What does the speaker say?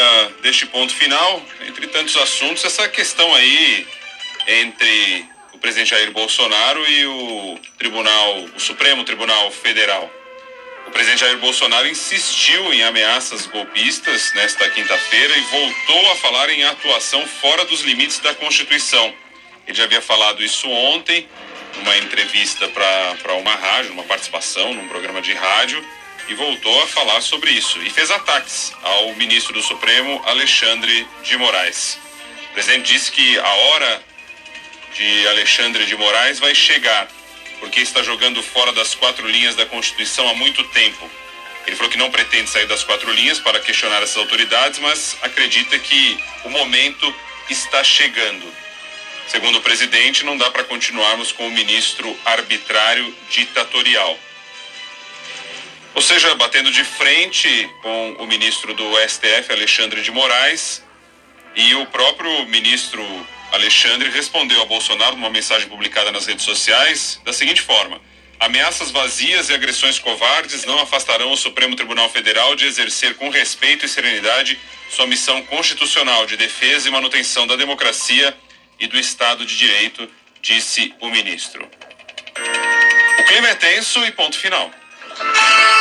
Uh, deste ponto final, entre tantos assuntos, essa questão aí entre o presidente Jair Bolsonaro e o Tribunal, o Supremo Tribunal Federal. O presidente Jair Bolsonaro insistiu em ameaças golpistas nesta quinta-feira e voltou a falar em atuação fora dos limites da Constituição. Ele já havia falado isso ontem, numa entrevista para uma rádio, numa participação num programa de rádio, e voltou a falar sobre isso. E fez ataques ao ministro do Supremo, Alexandre de Moraes. O presidente disse que a hora de Alexandre de Moraes vai chegar, porque está jogando fora das quatro linhas da Constituição há muito tempo. Ele falou que não pretende sair das quatro linhas para questionar essas autoridades, mas acredita que o momento está chegando. Segundo o presidente, não dá para continuarmos com o ministro arbitrário ditatorial. Ou seja, batendo de frente com o ministro do STF, Alexandre de Moraes, e o próprio ministro Alexandre respondeu a Bolsonaro numa mensagem publicada nas redes sociais da seguinte forma: Ameaças vazias e agressões covardes não afastarão o Supremo Tribunal Federal de exercer com respeito e serenidade sua missão constitucional de defesa e manutenção da democracia e do Estado de Direito, disse o ministro. O clima é tenso e ponto final.